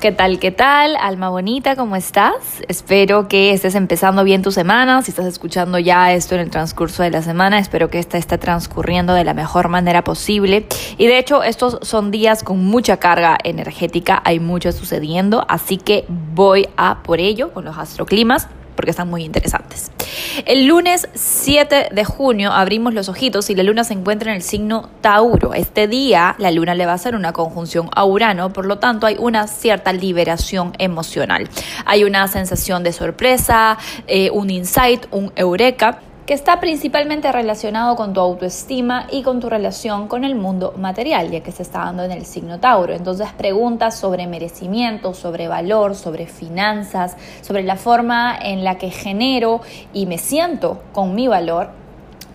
¿Qué tal? ¿Qué tal? Alma bonita, ¿cómo estás? Espero que estés empezando bien tu semana. Si estás escuchando ya esto en el transcurso de la semana, espero que esta esté transcurriendo de la mejor manera posible. Y de hecho, estos son días con mucha carga energética, hay mucho sucediendo, así que voy a por ello con los astroclimas porque están muy interesantes. El lunes 7 de junio abrimos los ojitos y la luna se encuentra en el signo Tauro. Este día la luna le va a hacer una conjunción a Urano, por lo tanto hay una cierta liberación emocional. Hay una sensación de sorpresa, eh, un insight, un eureka que está principalmente relacionado con tu autoestima y con tu relación con el mundo material, ya que se está dando en el signo Tauro. Entonces preguntas sobre merecimiento, sobre valor, sobre finanzas, sobre la forma en la que genero y me siento con mi valor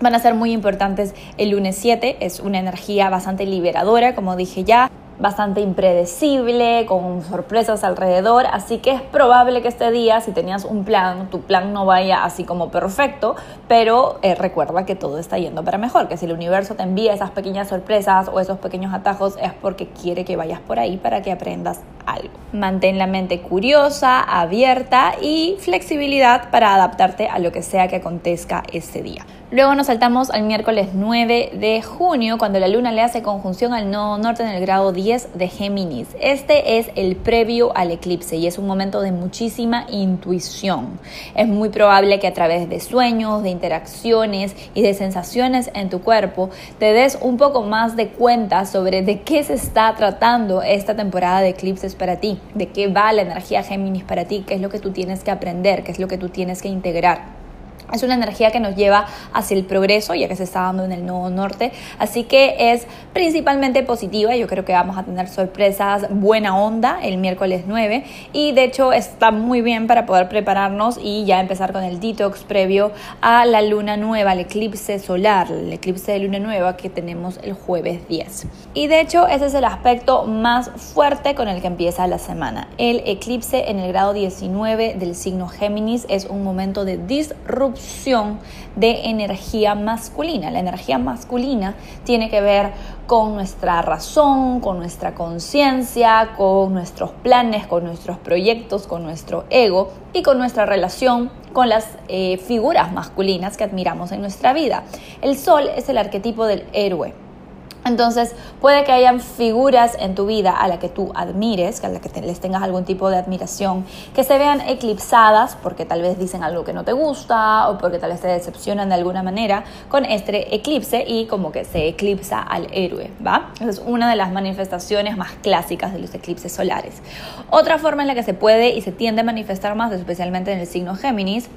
van a ser muy importantes el lunes 7. Es una energía bastante liberadora, como dije ya bastante impredecible, con sorpresas alrededor, así que es probable que este día, si tenías un plan, tu plan no vaya así como perfecto, pero eh, recuerda que todo está yendo para mejor, que si el universo te envía esas pequeñas sorpresas o esos pequeños atajos es porque quiere que vayas por ahí para que aprendas algo. Mantén la mente curiosa, abierta y flexibilidad para adaptarte a lo que sea que acontezca ese día. Luego nos saltamos al miércoles 9 de junio, cuando la luna le hace conjunción al nodo norte en el grado 10 de Géminis. Este es el previo al eclipse y es un momento de muchísima intuición. Es muy probable que a través de sueños, de interacciones y de sensaciones en tu cuerpo te des un poco más de cuenta sobre de qué se está tratando esta temporada de eclipses para ti, de qué va la energía Géminis para ti, qué es lo que tú tienes que aprender, qué es lo que tú tienes que integrar. Es una energía que nos lleva hacia el progreso, ya que se está dando en el nodo norte. Así que es principalmente positiva. Yo creo que vamos a tener sorpresas buena onda el miércoles 9. Y de hecho está muy bien para poder prepararnos y ya empezar con el detox previo a la luna nueva, el eclipse solar, el eclipse de luna nueva que tenemos el jueves 10. Y de hecho ese es el aspecto más fuerte con el que empieza la semana. El eclipse en el grado 19 del signo Géminis es un momento de disrupción de energía masculina. La energía masculina tiene que ver con nuestra razón, con nuestra conciencia, con nuestros planes, con nuestros proyectos, con nuestro ego y con nuestra relación con las eh, figuras masculinas que admiramos en nuestra vida. El sol es el arquetipo del héroe entonces, puede que hayan figuras en tu vida a la que tú admires, a la que les tengas algún tipo de admiración, que se vean eclipsadas porque tal vez dicen algo que no te gusta o porque tal vez te decepcionan de alguna manera con este eclipse y como que se eclipsa al héroe, ¿va? Esa es una de las manifestaciones más clásicas de los eclipses solares. Otra forma en la que se puede y se tiende a manifestar más, especialmente en el signo Géminis,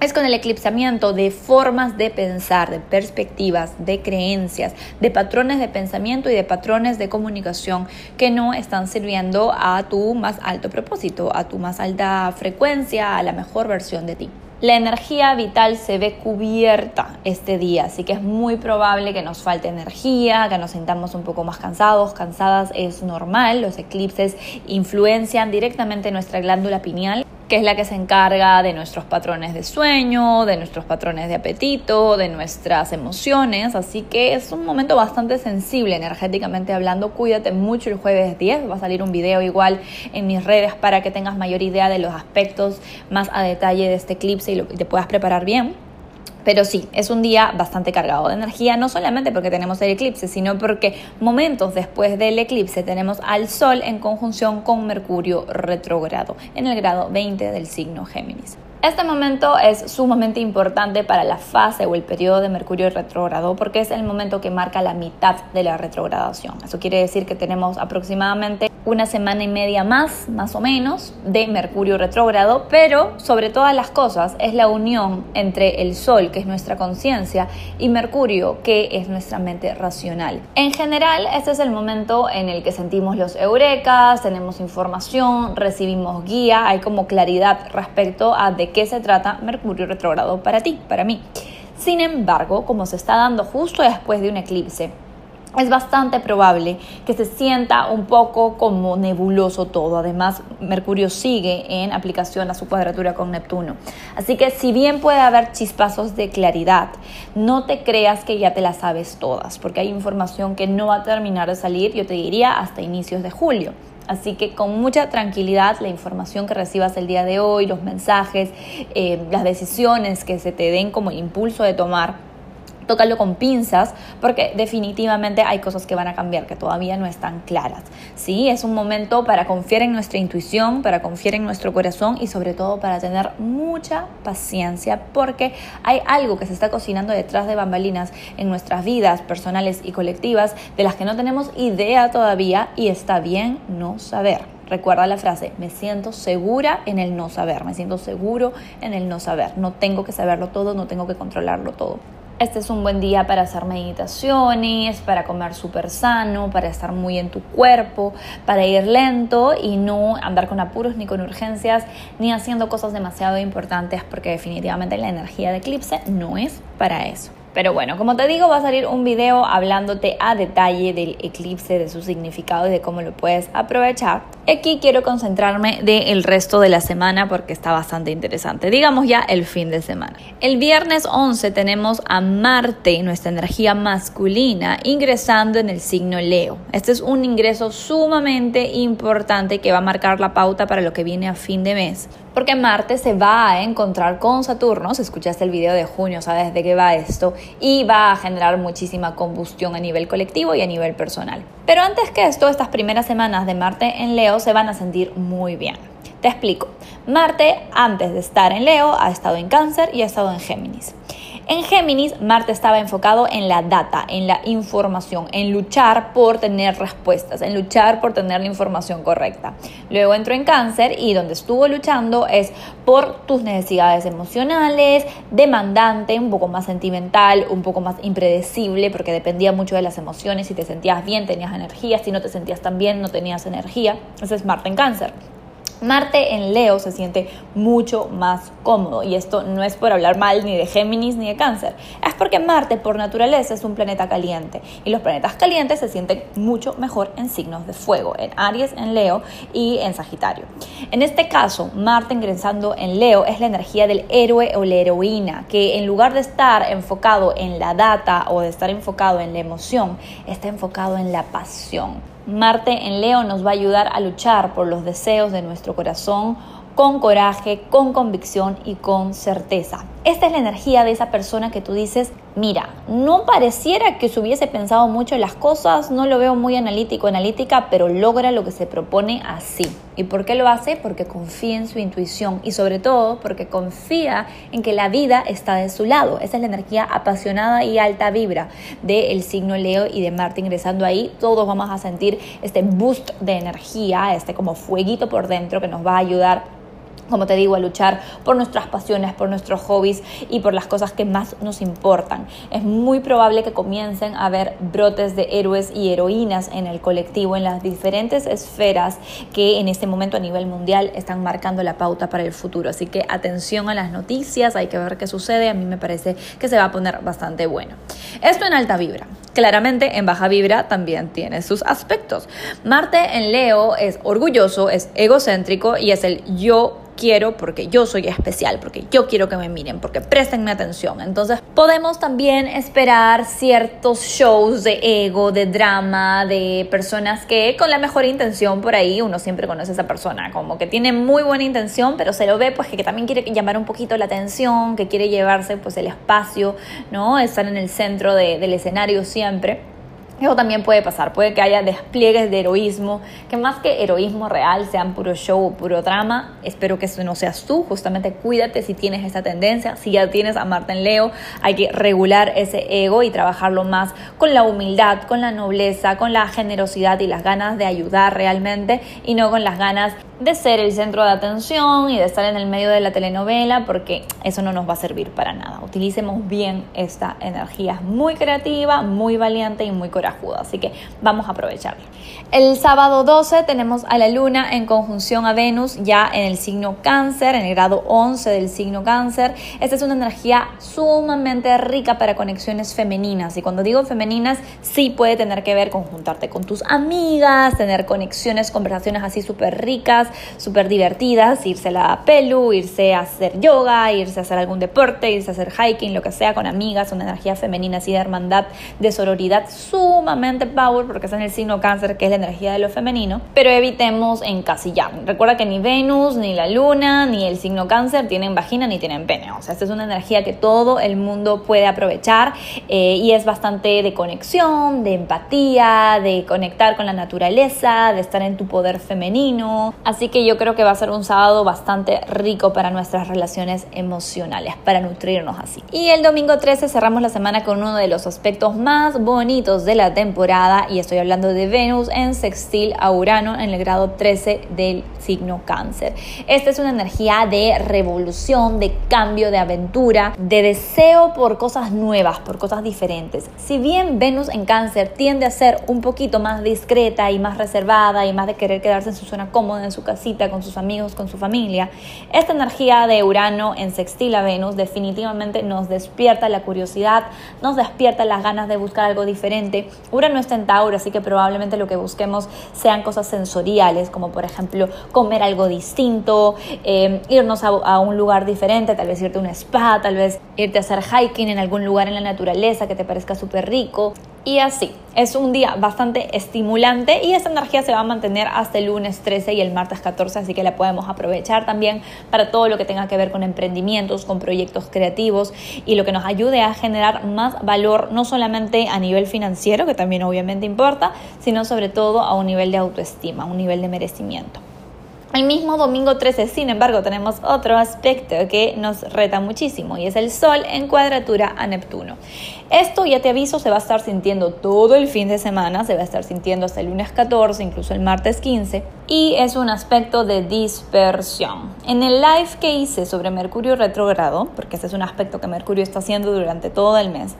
es con el eclipsamiento de formas de pensar, de perspectivas, de creencias, de patrones de pensamiento y de patrones de comunicación que no están sirviendo a tu más alto propósito, a tu más alta frecuencia, a la mejor versión de ti. La energía vital se ve cubierta este día, así que es muy probable que nos falte energía, que nos sintamos un poco más cansados, cansadas es normal, los eclipses influencian directamente nuestra glándula pineal que es la que se encarga de nuestros patrones de sueño, de nuestros patrones de apetito, de nuestras emociones. Así que es un momento bastante sensible energéticamente hablando. Cuídate mucho el jueves 10. Va a salir un video igual en mis redes para que tengas mayor idea de los aspectos más a detalle de este eclipse y te puedas preparar bien. Pero sí, es un día bastante cargado de energía, no solamente porque tenemos el eclipse, sino porque momentos después del eclipse tenemos al Sol en conjunción con Mercurio retrógrado en el grado 20 del signo Géminis. Este momento es sumamente importante para la fase o el periodo de Mercurio retrógrado porque es el momento que marca la mitad de la retrogradación. Eso quiere decir que tenemos aproximadamente una semana y media más, más o menos, de Mercurio retrógrado, pero sobre todas las cosas es la unión entre el Sol, que es nuestra conciencia, y Mercurio, que es nuestra mente racional. En general, este es el momento en el que sentimos los eurekas, tenemos información, recibimos guía, hay como claridad respecto a de qué se trata Mercurio retrógrado para ti, para mí. Sin embargo, como se está dando justo después de un eclipse, es bastante probable que se sienta un poco como nebuloso todo. Además, Mercurio sigue en aplicación a su cuadratura con Neptuno. Así que si bien puede haber chispazos de claridad, no te creas que ya te las sabes todas, porque hay información que no va a terminar de salir, yo te diría, hasta inicios de julio. Así que con mucha tranquilidad la información que recibas el día de hoy, los mensajes, eh, las decisiones que se te den como el impulso de tomar, tócalo con pinzas porque definitivamente hay cosas que van a cambiar que todavía no están claras. Sí, es un momento para confiar en nuestra intuición, para confiar en nuestro corazón y sobre todo para tener mucha paciencia porque hay algo que se está cocinando detrás de bambalinas en nuestras vidas personales y colectivas de las que no tenemos idea todavía y está bien no saber. Recuerda la frase, me siento segura en el no saber, me siento seguro en el no saber. No tengo que saberlo todo, no tengo que controlarlo todo. Este es un buen día para hacer meditaciones, para comer súper sano, para estar muy en tu cuerpo, para ir lento y no andar con apuros ni con urgencias, ni haciendo cosas demasiado importantes, porque definitivamente la energía de eclipse no es para eso. Pero bueno, como te digo, va a salir un video hablándote a detalle del eclipse, de su significado y de cómo lo puedes aprovechar. Aquí quiero concentrarme del resto de la semana porque está bastante interesante. Digamos ya el fin de semana. El viernes 11 tenemos a Marte, nuestra energía masculina, ingresando en el signo Leo. Este es un ingreso sumamente importante que va a marcar la pauta para lo que viene a fin de mes porque Marte se va a encontrar con Saturno, si escuchaste el video de junio, sabes de qué va esto, y va a generar muchísima combustión a nivel colectivo y a nivel personal. Pero antes que esto, estas primeras semanas de Marte en Leo se van a sentir muy bien. Te explico. Marte, antes de estar en Leo, ha estado en Cáncer y ha estado en Géminis. En Géminis, Marte estaba enfocado en la data, en la información, en luchar por tener respuestas, en luchar por tener la información correcta. Luego entró en Cáncer y donde estuvo luchando es por tus necesidades emocionales, demandante, un poco más sentimental, un poco más impredecible, porque dependía mucho de las emociones. Si te sentías bien, tenías energía, si no te sentías tan bien, no tenías energía. Ese es Marte en Cáncer. Marte en Leo se siente mucho más cómodo y esto no es por hablar mal ni de Géminis ni de Cáncer, es porque Marte por naturaleza es un planeta caliente y los planetas calientes se sienten mucho mejor en signos de fuego, en Aries, en Leo y en Sagitario. En este caso, Marte ingresando en Leo es la energía del héroe o la heroína, que en lugar de estar enfocado en la data o de estar enfocado en la emoción, está enfocado en la pasión. Marte en Leo nos va a ayudar a luchar por los deseos de nuestro corazón con coraje, con convicción y con certeza. Esta es la energía de esa persona que tú dices, mira, no pareciera que se hubiese pensado mucho en las cosas, no lo veo muy analítico, analítica, pero logra lo que se propone así. ¿Y por qué lo hace? Porque confía en su intuición y sobre todo porque confía en que la vida está de su lado. Esa es la energía apasionada y alta vibra del signo Leo y de Marte ingresando ahí. Todos vamos a sentir este boost de energía, este como fueguito por dentro que nos va a ayudar como te digo, a luchar por nuestras pasiones, por nuestros hobbies y por las cosas que más nos importan. Es muy probable que comiencen a haber brotes de héroes y heroínas en el colectivo, en las diferentes esferas que en este momento a nivel mundial están marcando la pauta para el futuro. Así que atención a las noticias, hay que ver qué sucede. A mí me parece que se va a poner bastante bueno. Esto en alta vibra. Claramente en baja vibra también tiene sus aspectos. Marte en Leo es orgulloso, es egocéntrico y es el yo quiero porque yo soy especial, porque yo quiero que me miren, porque prestenme atención. Entonces podemos también esperar ciertos shows de ego, de drama, de personas que con la mejor intención por ahí, uno siempre conoce a esa persona, como que tiene muy buena intención, pero se lo ve pues que, también quiere llamar un poquito la atención, que quiere llevarse pues el espacio, ¿no? Estar en el centro del escenario siempre. Eso también puede pasar, puede que haya despliegues de heroísmo, que más que heroísmo real sean puro show o puro drama. Espero que eso no seas tú, justamente cuídate si tienes esa tendencia, si ya tienes a Marta en Leo, hay que regular ese ego y trabajarlo más con la humildad, con la nobleza, con la generosidad y las ganas de ayudar realmente y no con las ganas de ser el centro de atención y de estar en el medio de la telenovela porque eso no nos va a servir para nada. Utilicemos bien esta energía, muy creativa, muy valiente y muy corajuda, así que vamos a aprovecharla. El sábado 12 tenemos a la luna en conjunción a Venus ya en el signo cáncer, en el grado 11 del signo cáncer. Esta es una energía sumamente rica para conexiones femeninas y cuando digo femeninas sí puede tener que ver con juntarte con tus amigas, tener conexiones, conversaciones así súper ricas súper divertidas, irse a la pelu, irse a hacer yoga, irse a hacer algún deporte, irse a hacer hiking, lo que sea, con amigas, una energía femenina así de hermandad, de sororidad, sumamente power, porque es en el signo cáncer, que es la energía de lo femenino, pero evitemos encasillar. Recuerda que ni Venus, ni la luna, ni el signo cáncer tienen vagina ni tienen pene, o sea, esta es una energía que todo el mundo puede aprovechar eh, y es bastante de conexión, de empatía, de conectar con la naturaleza, de estar en tu poder femenino. Así que yo creo que va a ser un sábado bastante rico para nuestras relaciones emocionales, para nutrirnos así. Y el domingo 13 cerramos la semana con uno de los aspectos más bonitos de la temporada y estoy hablando de Venus en sextil a Urano en el grado 13 del signo cáncer. Esta es una energía de revolución, de cambio, de aventura, de deseo por cosas nuevas, por cosas diferentes. Si bien Venus en cáncer tiende a ser un poquito más discreta y más reservada y más de querer quedarse en su zona cómoda, en su casita, con sus amigos, con su familia. Esta energía de Urano en sextil a Venus definitivamente nos despierta la curiosidad, nos despierta las ganas de buscar algo diferente. Urano está en Tauro, así que probablemente lo que busquemos sean cosas sensoriales, como por ejemplo comer algo distinto, eh, irnos a, a un lugar diferente, tal vez irte a un spa, tal vez irte a hacer hiking en algún lugar en la naturaleza que te parezca súper rico y así. Es un día bastante estimulante y esa energía se va a mantener hasta el lunes 13 y el martes 14, así que la podemos aprovechar también para todo lo que tenga que ver con emprendimientos, con proyectos creativos y lo que nos ayude a generar más valor, no solamente a nivel financiero, que también obviamente importa, sino sobre todo a un nivel de autoestima, a un nivel de merecimiento. El mismo domingo 13, sin embargo, tenemos otro aspecto que nos reta muchísimo y es el Sol en cuadratura a Neptuno. Esto, ya te aviso, se va a estar sintiendo todo el fin de semana, se va a estar sintiendo hasta el lunes 14, incluso el martes 15, y es un aspecto de dispersión. En el live que hice sobre Mercurio retrogrado, porque ese es un aspecto que Mercurio está haciendo durante todo el mes,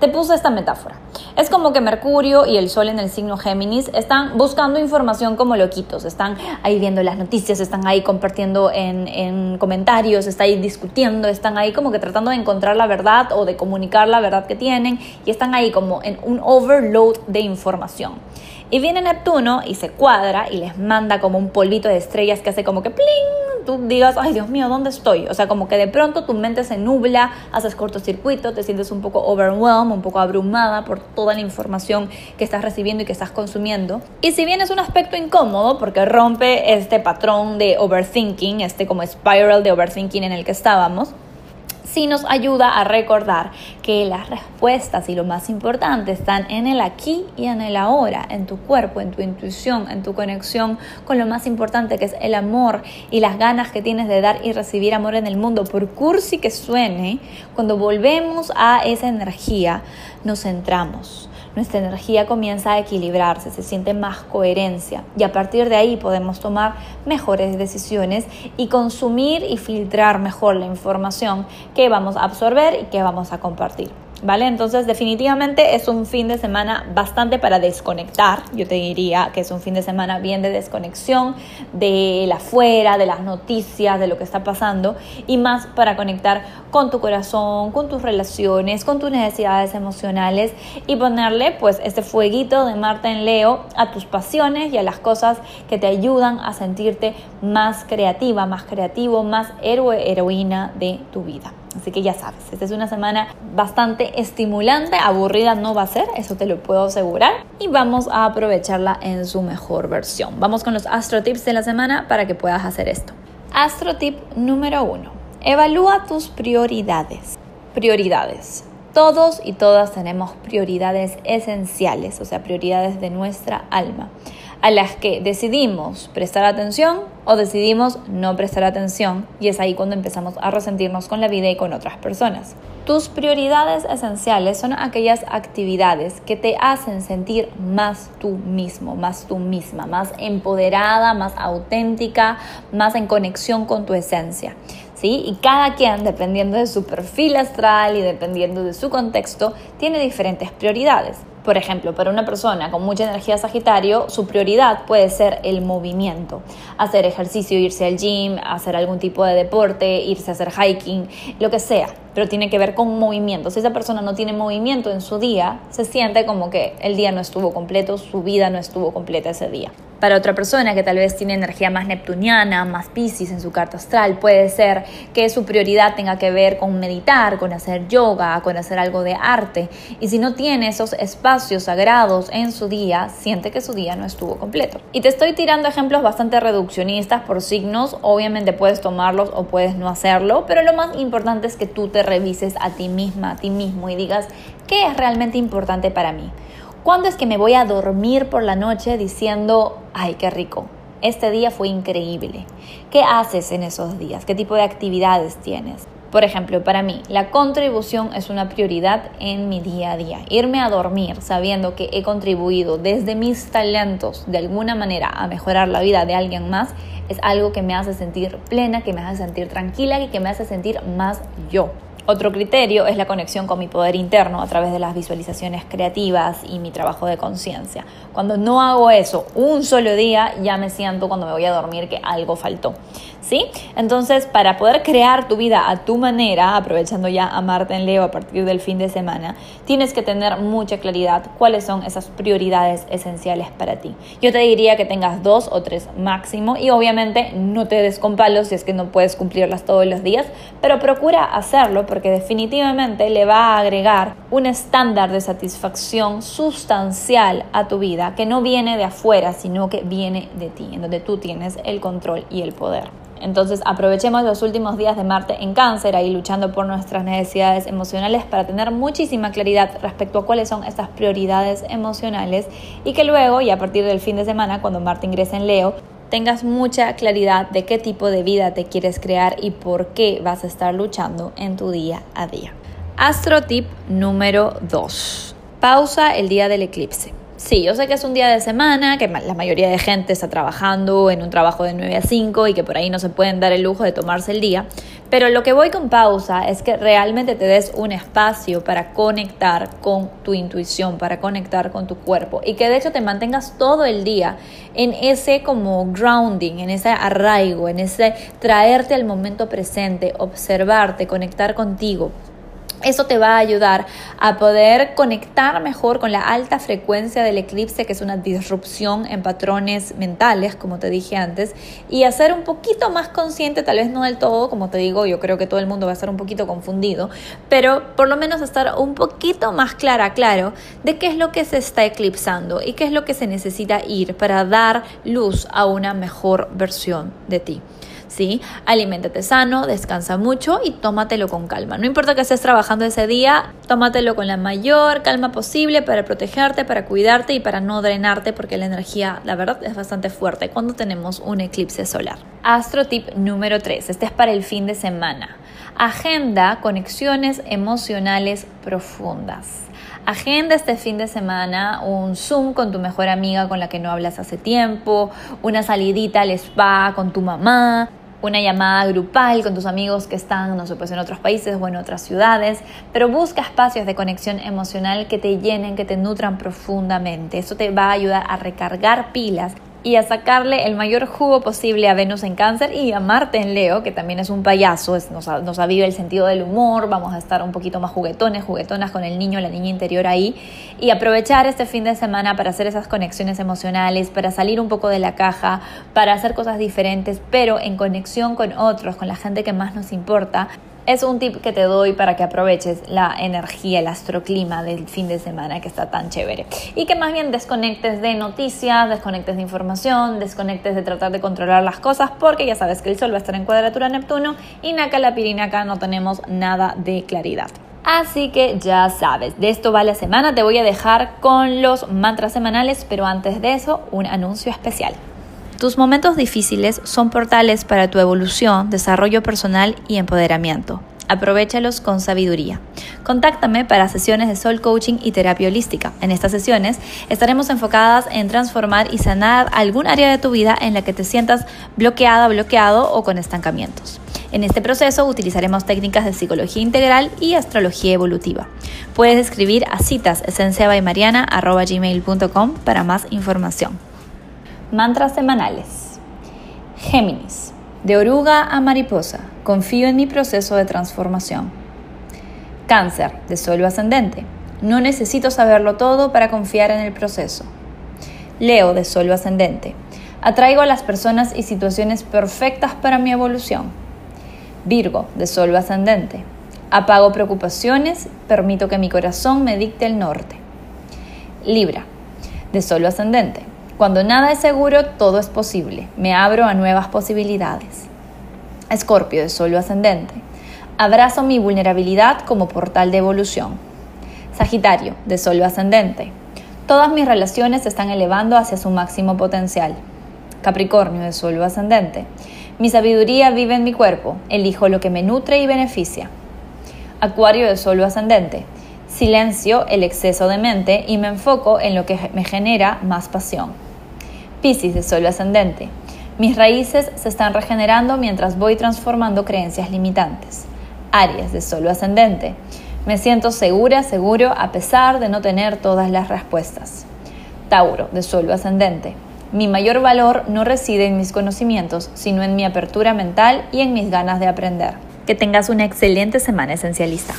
te puse esta metáfora. Es como que Mercurio y el Sol en el signo Géminis están buscando información como loquitos, están ahí viendo las noticias, están ahí compartiendo en, en comentarios, están ahí discutiendo, están ahí como que tratando de encontrar la verdad o de comunicar la verdad que tienen y están ahí como en un overload de información. Y viene Neptuno y se cuadra y les manda como un polvito de estrellas que hace como que pling, tú digas, ay Dios mío, ¿dónde estoy? O sea, como que de pronto tu mente se nubla, haces cortocircuito, te sientes un poco overwhelmed, un poco abrumada por toda la información que estás recibiendo y que estás consumiendo. Y si bien es un aspecto incómodo porque rompe este patrón de overthinking, este como spiral de overthinking en el que estábamos, sí nos ayuda a recordar que las respuestas y lo más importante están en el aquí y en el ahora, en tu cuerpo, en tu intuición, en tu conexión con lo más importante que es el amor y las ganas que tienes de dar y recibir amor en el mundo. Por cursi que suene, cuando volvemos a esa energía, nos centramos nuestra energía comienza a equilibrarse, se siente más coherencia y a partir de ahí podemos tomar mejores decisiones y consumir y filtrar mejor la información que vamos a absorber y que vamos a compartir. ¿Vale? Entonces definitivamente es un fin de semana bastante para desconectar. Yo te diría que es un fin de semana bien de desconexión de la afuera, de las noticias, de lo que está pasando y más para conectar con tu corazón, con tus relaciones, con tus necesidades emocionales y ponerle pues este fueguito de Marta en Leo a tus pasiones y a las cosas que te ayudan a sentirte más creativa, más creativo, más héroe, heroína de tu vida. Así que ya sabes, esta es una semana bastante estimulante, aburrida no va a ser, eso te lo puedo asegurar. Y vamos a aprovecharla en su mejor versión. Vamos con los astro tips de la semana para que puedas hacer esto. Astro tip número uno. Evalúa tus prioridades. Prioridades. Todos y todas tenemos prioridades esenciales, o sea, prioridades de nuestra alma a las que decidimos prestar atención o decidimos no prestar atención y es ahí cuando empezamos a resentirnos con la vida y con otras personas. Tus prioridades esenciales son aquellas actividades que te hacen sentir más tú mismo, más tú misma, más empoderada, más auténtica, más en conexión con tu esencia. ¿Sí? Y cada quien, dependiendo de su perfil astral y dependiendo de su contexto, tiene diferentes prioridades. Por ejemplo, para una persona con mucha energía Sagitario, su prioridad puede ser el movimiento, hacer ejercicio, irse al gym, hacer algún tipo de deporte, irse a hacer hiking, lo que sea, pero tiene que ver con movimiento. Si esa persona no tiene movimiento en su día, se siente como que el día no estuvo completo, su vida no estuvo completa ese día. Para otra persona que tal vez tiene energía más neptuniana, más piscis en su carta astral, puede ser que su prioridad tenga que ver con meditar, con hacer yoga, con hacer algo de arte. Y si no tiene esos espacios sagrados en su día, siente que su día no estuvo completo. Y te estoy tirando ejemplos bastante reduccionistas por signos. Obviamente puedes tomarlos o puedes no hacerlo, pero lo más importante es que tú te revises a ti misma, a ti mismo y digas, ¿qué es realmente importante para mí? ¿Cuándo es que me voy a dormir por la noche diciendo, ay, qué rico? Este día fue increíble. ¿Qué haces en esos días? ¿Qué tipo de actividades tienes? Por ejemplo, para mí, la contribución es una prioridad en mi día a día. Irme a dormir sabiendo que he contribuido desde mis talentos de alguna manera a mejorar la vida de alguien más es algo que me hace sentir plena, que me hace sentir tranquila y que me hace sentir más yo. Otro criterio es la conexión con mi poder interno a través de las visualizaciones creativas y mi trabajo de conciencia. Cuando no hago eso un solo día, ya me siento cuando me voy a dormir que algo faltó. ¿Sí? Entonces, para poder crear tu vida a tu manera, aprovechando ya a Marte en Leo a partir del fin de semana, tienes que tener mucha claridad cuáles son esas prioridades esenciales para ti. Yo te diría que tengas dos o tres máximo y obviamente no te des con palos si es que no puedes cumplirlas todos los días, pero procura hacerlo porque definitivamente le va a agregar un estándar de satisfacción sustancial a tu vida que no viene de afuera, sino que viene de ti, en donde tú tienes el control y el poder. Entonces aprovechemos los últimos días de Marte en cáncer, ahí luchando por nuestras necesidades emocionales para tener muchísima claridad respecto a cuáles son estas prioridades emocionales y que luego, y a partir del fin de semana, cuando Marte ingrese en Leo, tengas mucha claridad de qué tipo de vida te quieres crear y por qué vas a estar luchando en tu día a día. Astro tip número 2. Pausa el día del eclipse. Sí, yo sé que es un día de semana, que la mayoría de gente está trabajando en un trabajo de 9 a 5 y que por ahí no se pueden dar el lujo de tomarse el día, pero lo que voy con pausa es que realmente te des un espacio para conectar con tu intuición, para conectar con tu cuerpo y que de hecho te mantengas todo el día en ese como grounding, en ese arraigo, en ese traerte al momento presente, observarte, conectar contigo. Eso te va a ayudar a poder conectar mejor con la alta frecuencia del eclipse, que es una disrupción en patrones mentales, como te dije antes, y hacer un poquito más consciente, tal vez no del todo, como te digo, yo creo que todo el mundo va a estar un poquito confundido, pero por lo menos estar un poquito más clara, claro, de qué es lo que se está eclipsando y qué es lo que se necesita ir para dar luz a una mejor versión de ti. ¿Sí? Aliméntate sano, descansa mucho y tómatelo con calma. No importa que estés trabajando ese día, tómatelo con la mayor calma posible para protegerte, para cuidarte y para no drenarte porque la energía, la verdad, es bastante fuerte cuando tenemos un eclipse solar. Astro tip número 3. Este es para el fin de semana. Agenda conexiones emocionales profundas. Agenda este fin de semana un Zoom con tu mejor amiga con la que no hablas hace tiempo, una salidita al spa con tu mamá, una llamada grupal con tus amigos que están, no sé, pues en otros países o en otras ciudades, pero busca espacios de conexión emocional que te llenen, que te nutran profundamente. Eso te va a ayudar a recargar pilas y a sacarle el mayor jugo posible a Venus en cáncer y a Marte en Leo, que también es un payaso, nos, nos aviva el sentido del humor, vamos a estar un poquito más juguetones, juguetonas con el niño, la niña interior ahí, y aprovechar este fin de semana para hacer esas conexiones emocionales, para salir un poco de la caja, para hacer cosas diferentes, pero en conexión con otros, con la gente que más nos importa, es un tip que te doy para que aproveches la energía, el astroclima del fin de semana que está tan chévere. Y que más bien desconectes de noticias, desconectes de información, desconectes de tratar de controlar las cosas, porque ya sabes que el Sol va a estar en cuadratura Neptuno y Naka la Pirinaca no tenemos nada de claridad. Así que ya sabes, de esto va la semana. Te voy a dejar con los mantras semanales, pero antes de eso, un anuncio especial. Tus momentos difíciles son portales para tu evolución, desarrollo personal y empoderamiento. Aprovechalos con sabiduría. Contáctame para sesiones de Soul Coaching y terapia holística. En estas sesiones estaremos enfocadas en transformar y sanar algún área de tu vida en la que te sientas bloqueada, bloqueado o con estancamientos. En este proceso utilizaremos técnicas de psicología integral y astrología evolutiva. Puedes escribir a citas para más información. Mantras semanales. Géminis. De oruga a mariposa. Confío en mi proceso de transformación. Cáncer. De suelo ascendente. No necesito saberlo todo para confiar en el proceso. Leo de suelo ascendente. Atraigo a las personas y situaciones perfectas para mi evolución. Virgo, de Sol ascendente. Apago preocupaciones, permito que mi corazón me dicte el norte. Libra, de Sol ascendente. Cuando nada es seguro, todo es posible. Me abro a nuevas posibilidades. Escorpio, de Sol ascendente. Abrazo mi vulnerabilidad como portal de evolución. Sagitario, de Sol ascendente. Todas mis relaciones se están elevando hacia su máximo potencial. Capricornio, de Sol ascendente. Mi sabiduría vive en mi cuerpo, elijo lo que me nutre y beneficia. Acuario de Sol ascendente. Silencio el exceso de mente y me enfoco en lo que me genera más pasión. Piscis de Sol ascendente. Mis raíces se están regenerando mientras voy transformando creencias limitantes. Aries de Sol ascendente. Me siento segura, seguro a pesar de no tener todas las respuestas. Tauro de Sol ascendente. Mi mayor valor no reside en mis conocimientos, sino en mi apertura mental y en mis ganas de aprender. Que tengas una excelente semana esencialista.